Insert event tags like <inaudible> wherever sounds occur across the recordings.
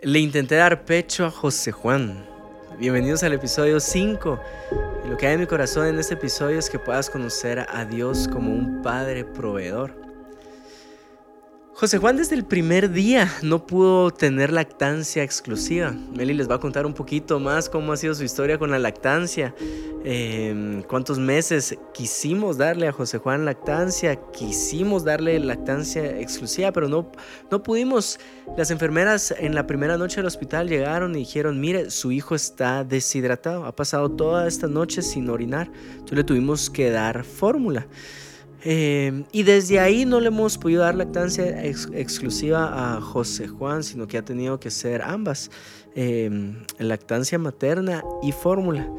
Le intenté dar pecho a José Juan. Bienvenidos al episodio 5. lo que hay en mi corazón en este episodio es que puedas conocer a Dios como un Padre proveedor. José Juan desde el primer día no pudo tener lactancia exclusiva. Meli les va a contar un poquito más cómo ha sido su historia con la lactancia, em, cuántos meses quisimos darle a José Juan lactancia, quisimos darle lactancia exclusiva, pero no, no pudimos. Las enfermeras en la primera noche del hospital llegaron y dijeron, mire, su hijo está deshidratado, ha pasado toda esta noche sin orinar, entonces le tuvimos que dar fórmula. Eh, y desde ahí no le hemos podido dar lactancia exclusiva a José Juan, sino que ha tenido que ser ambas, eh, lactancia materna y fórmula.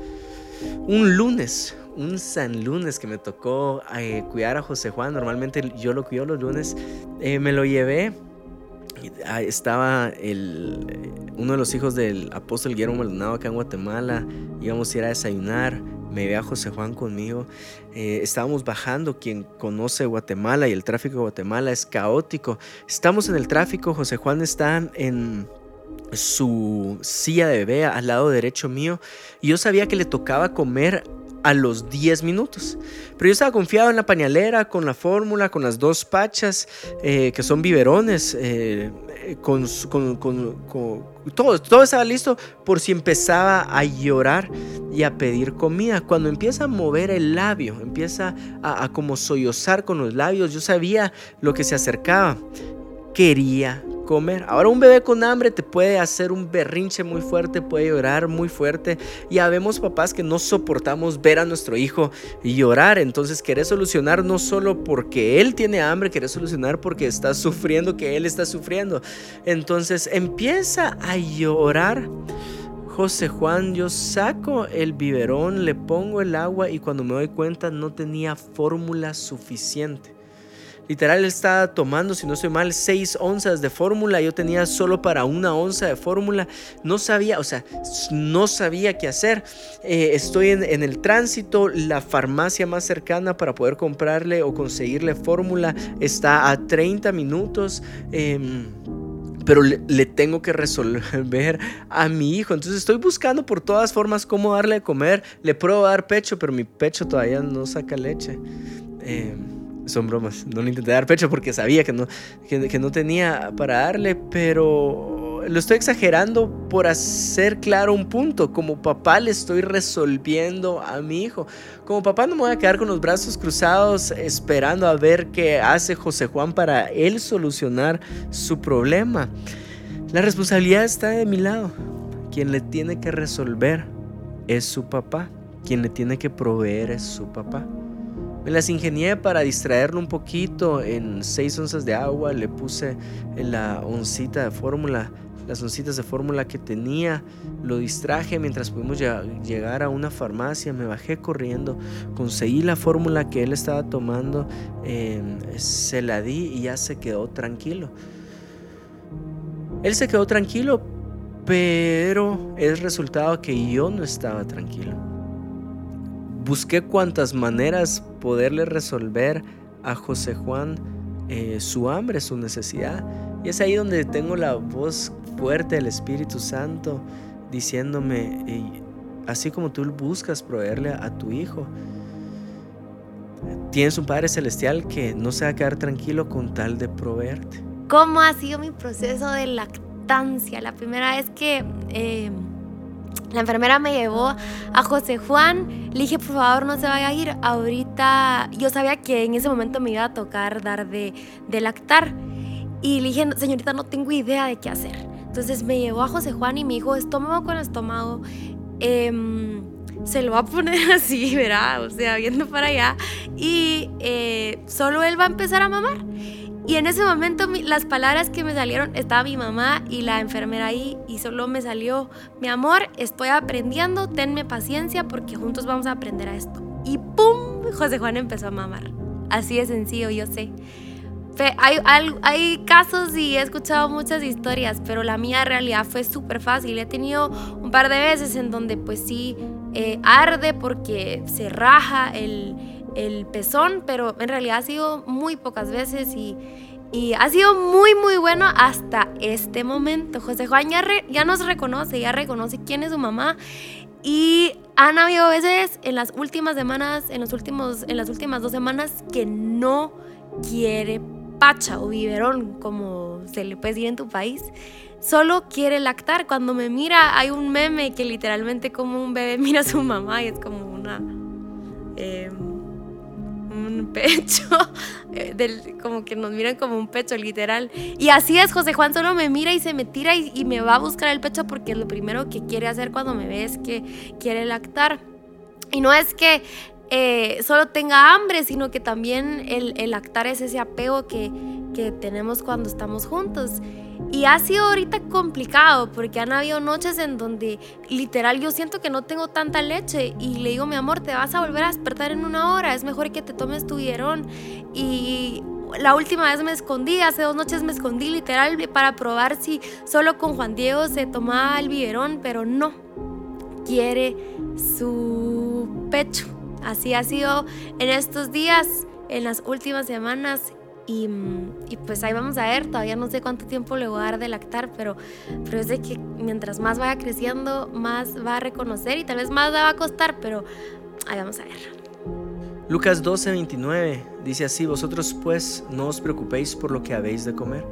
Un lunes, un San Lunes que me tocó eh, cuidar a José Juan, normalmente yo lo cuido los lunes, me lo llevé. Estaba el, uno de los hijos del apóstol Guillermo Maldonado acá en Guatemala, íbamos a ir a desayunar me ve a José Juan conmigo. Eh, estábamos bajando, quien conoce Guatemala y el tráfico de Guatemala es caótico. Estamos en el tráfico, José Juan está en su silla de bebé al lado derecho mío y yo sabía que le tocaba comer a los 10 minutos. Pero yo estaba confiado en la pañalera, con la fórmula, con las dos pachas, eh, que son biberones, eh, con, todo, todo estaba listo por si empezaba a llorar y a pedir comida. Cuando empieza a mover el labio, empieza a, a como sollozar con los labios, yo sabía lo que se acercaba. Quería comer. Ahora un bebé con hambre te puede hacer un berrinche muy fuerte, puede llorar muy fuerte. Ya vemos papás que no soportamos ver a nuestro hijo llorar. Entonces querés solucionar no solo porque él tiene hambre, querés solucionar porque está sufriendo, que él está sufriendo. Entonces empieza a llorar. José Juan, yo saco el biberón, le pongo el agua y cuando me doy cuenta no tenía fórmula suficiente. Literal, estaba tomando, si no estoy mal, 6 onzas de fórmula. Yo tenía solo para una onza de fórmula. No sabía, o sea, no sabía qué hacer. Eh, estoy en, el tránsito. La farmacia más cercana para poder comprarle o conseguirle fórmula está a 30 minutos. Em, pero le, tengo que resolver a mi hijo. Entonces estoy buscando por todas formas cómo darle de comer. Le pruebo dar pecho, pero mi pecho todavía no saca leche. Eh, son bromas. No le intenté dar pecho porque sabía que no, que, no tenía para darle, pero lo estoy exagerando por hacer claro un punto. Como papá le estoy resolviendo a mi hijo. Como papá no me voy a quedar con los brazos cruzados esperando a ver qué hace José Juan para él solucionar su problema. La responsabilidad está de mi lado. Quien le tiene que resolver es su papá. Quien le tiene que proveer es su papá. Me las ingenié para distraerlo un poquito en 6 onzas de agua, le puse la oncita de fórmula, las oncitas de fórmula que tenía, lo distraje mientras pudimos llegar a una farmacia, me bajé corriendo, conseguí la fórmula que él estaba tomando, em, se la di y ya se quedó tranquilo. Él se quedó tranquilo, pero es resultado que yo no estaba tranquilo busqué cuantas maneras poderle resolver a José Juan eh, su hambre, su necesidad. Y es ahí donde tengo la voz fuerte del Espíritu Santo diciéndome, así como tú buscas proveerle a, tu hijo, tienes un Padre Celestial que no se va a quedar tranquilo con tal de proveerte. ¿Cómo ha sido mi proceso de lactancia? La primera vez que... Eh, la enfermera me llevó a José Juan. Le dije, por favor, no se vaya a ir. Ahorita yo sabía que en ese momento me iba a tocar dar de, lactar. Y le dije, señorita, no tengo idea de qué hacer. Entonces me llevó a José Juan y me dijo, estómago con estómago. Em, se lo va a poner <laughs> así, verá, o sea, viendo para allá. Y eh, solo él va a empezar a mamar. Y en ese momento las palabras que me salieron, estaba mi mamá y la enfermera ahí y solo me salió, mi amor, estoy aprendiendo, tenme paciencia porque juntos vamos a aprender a esto. Y ¡pum! José Juan empezó a mamar. Así de sencillo, yo sé. Hay, hay, casos y he escuchado muchas historias, pero la mía en realidad fue súper fácil. He tenido un par de veces en donde pues sí eh, arde porque se raja el, el pezón, pero en realidad ha sido muy pocas veces y, Y ha sido muy, muy bueno hasta este momento. José Juan ya, ya nos reconoce, ya reconoce quién es su mamá. Y han habido veces en las últimas semanas, en, los últimos, en las últimas dos semanas, que no quiere pacha o biberón, como se le puede decir en tu país. Solo quiere lactar. Cuando me mira, hay un meme que literalmente como un bebé <laughs> mira a su mamá y es como una... Eh, un <laughs> pecho, eh, del, como que nos miran como un pecho, literal. Y así es, José Juan solo me mira y se me tira y, me va a buscar el pecho porque lo primero que quiere hacer cuando me ve es que quiere lactar. Y no es que eh, solo tenga hambre, sino que también el, el lactar es ese apego que, que tenemos cuando estamos juntos. Y ha sido ahorita complicado porque han habido noches en donde literal yo siento que no tengo tanta leche y le digo, mi amor, te vas a volver a despertar en una hora, es mejor que te tomes tu hierón. Y la última vez me escondí, hace dos noches me escondí literal para probar si solo con Juan Diego se tomaba el biberón, pero no, quiere su pecho. Así ha sido en estos días, en las últimas semanas y, pues ahí vamos a ver, todavía no sé cuánto tiempo le voy a dar de lactar, pero, pero es de que mientras más vaya creciendo, más va a reconocer y tal vez más le va a costar, pero ahí vamos a ver. Lucas 12, 29 dice así, vosotros pues no os preocupéis por lo que habéis de comer,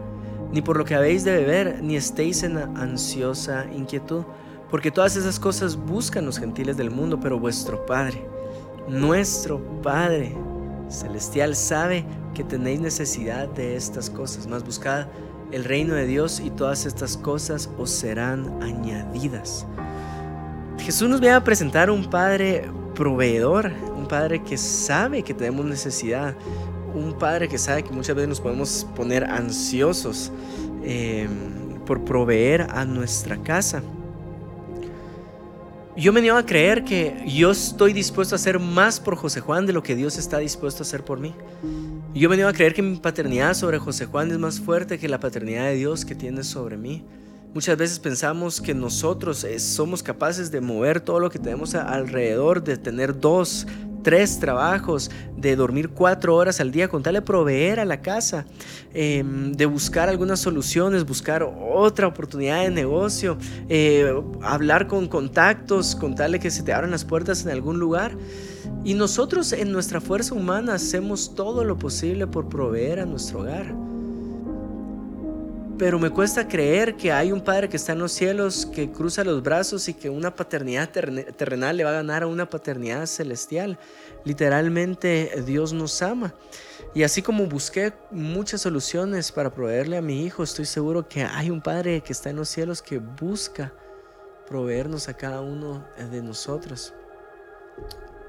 ni por lo que habéis de beber, ni estéis en ansiosa inquietud, porque todas esas cosas buscan los gentiles del mundo, pero vuestro Padre, nuestro Padre celestial sabe que tenéis necesidad de estas cosas, más buscad el reino de Dios y todas estas cosas os serán añadidas. Jesús nos viene a presentar un Padre proveedor, un Padre que sabe que tenemos necesidad, un Padre que sabe que muchas veces nos podemos poner ansiosos eh, por proveer a nuestra casa yo me niego a creer que yo estoy dispuesto a hacer más por José Juan de lo que Dios está dispuesto a hacer por mí. Yo me niego a creer que mi paternidad sobre José Juan es más fuerte que la paternidad de Dios que tiene sobre mí. Muchas veces pensamos que nosotros eh, somos capaces de mover todo lo que tenemos alrededor, de tener dos, tres trabajos, de dormir cuatro horas al día, con tal de proveer a la casa, em, de buscar algunas soluciones, buscar otra oportunidad de negocio, eh, hablar con contactos, con tal de que se te abran las puertas en algún lugar. Y nosotros en nuestra fuerza humana hacemos todo lo posible por proveer a nuestro hogar. Pero me cuesta creer que hay un Padre que está en los cielos, que cruza los brazos y que una paternidad terrenal le va a ganar a una paternidad celestial. Literalmente Dios nos ama. Y así como busqué muchas soluciones para proveerle a mi hijo, estoy seguro que hay un Padre que está en los cielos que busca proveernos a cada uno de nosotros.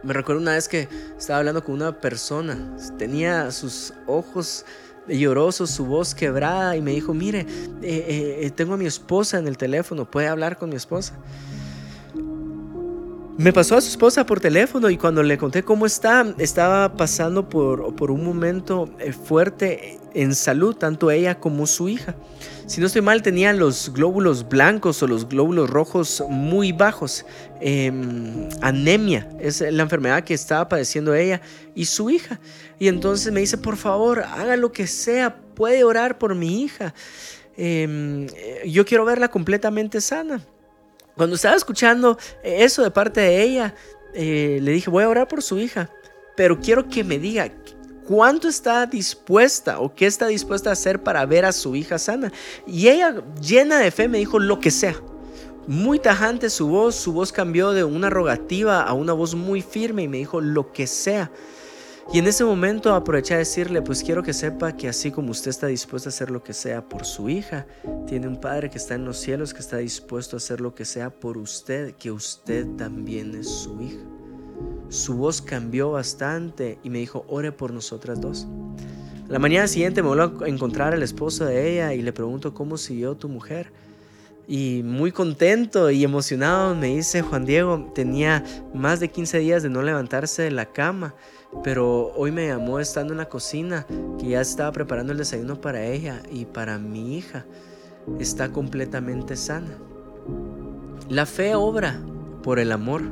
Me recuerdo una vez que estaba hablando con una persona, tenía sus ojos lloroso, su voz quebrada y me dijo, mire, eh, eh, tengo a mi esposa en el teléfono, ¿puede hablar con mi esposa? Me pasó a su esposa por teléfono y cuando le conté cómo está, estaba pasando por, por un momento eh, fuerte en salud, tanto ella como su hija. Si no estoy mal, tenía los glóbulos blancos o los glóbulos rojos muy bajos. Em, anemia es la enfermedad que estaba padeciendo ella y su hija. Y entonces me dice, por favor, haga lo que sea, puede orar por mi hija. Em, yo quiero verla completamente sana. Cuando estaba escuchando eso de parte de ella, eh, le dije, voy a orar por su hija, pero quiero que me diga cuánto está dispuesta o qué está dispuesta a hacer para ver a su hija sana. Y ella, llena de fe, me dijo lo que sea. Muy tajante su voz, su voz cambió de una rogativa a una voz muy firme y me dijo lo que sea. Y en ese momento aproveché a decirle, pues quiero que sepa que así como usted está dispuesto a hacer lo que sea por su hija, tiene un Padre que está en los cielos que está dispuesto a hacer lo que sea por usted, que usted también es su hija. Su voz cambió bastante y me dijo, ore por nosotras dos. La mañana siguiente me vuelvo a encontrar al esposo de ella y le pregunto cómo siguió tu mujer. Y muy contento y emocionado me dice Juan Diego, tenía más de 15 días de no levantarse de la cama, pero hoy me llamó estando en la cocina que ya estaba preparando el desayuno para ella y para mi hija. Está completamente sana. La fe obra por el amor.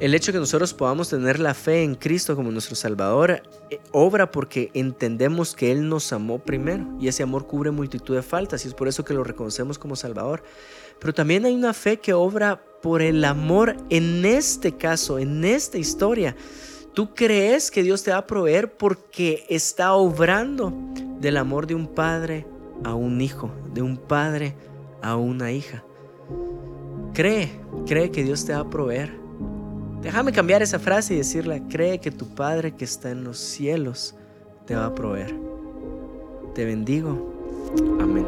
El hecho de que nosotros podamos tener la fe en Cristo como nuestro Salvador eh, obra porque entendemos que Él nos amó primero y ese amor cubre multitud de faltas y es por eso que lo reconocemos como Salvador. Pero también hay una fe que obra por el amor en este caso, en esta historia. Tú crees que Dios te va a proveer porque está obrando del amor de un padre a un hijo, de un padre a una hija. Cree, cree que Dios te va a proveer Déjame cambiar esa frase y decirla, cree que tu Padre que está en los cielos te va a proveer. Te bendigo. Amén.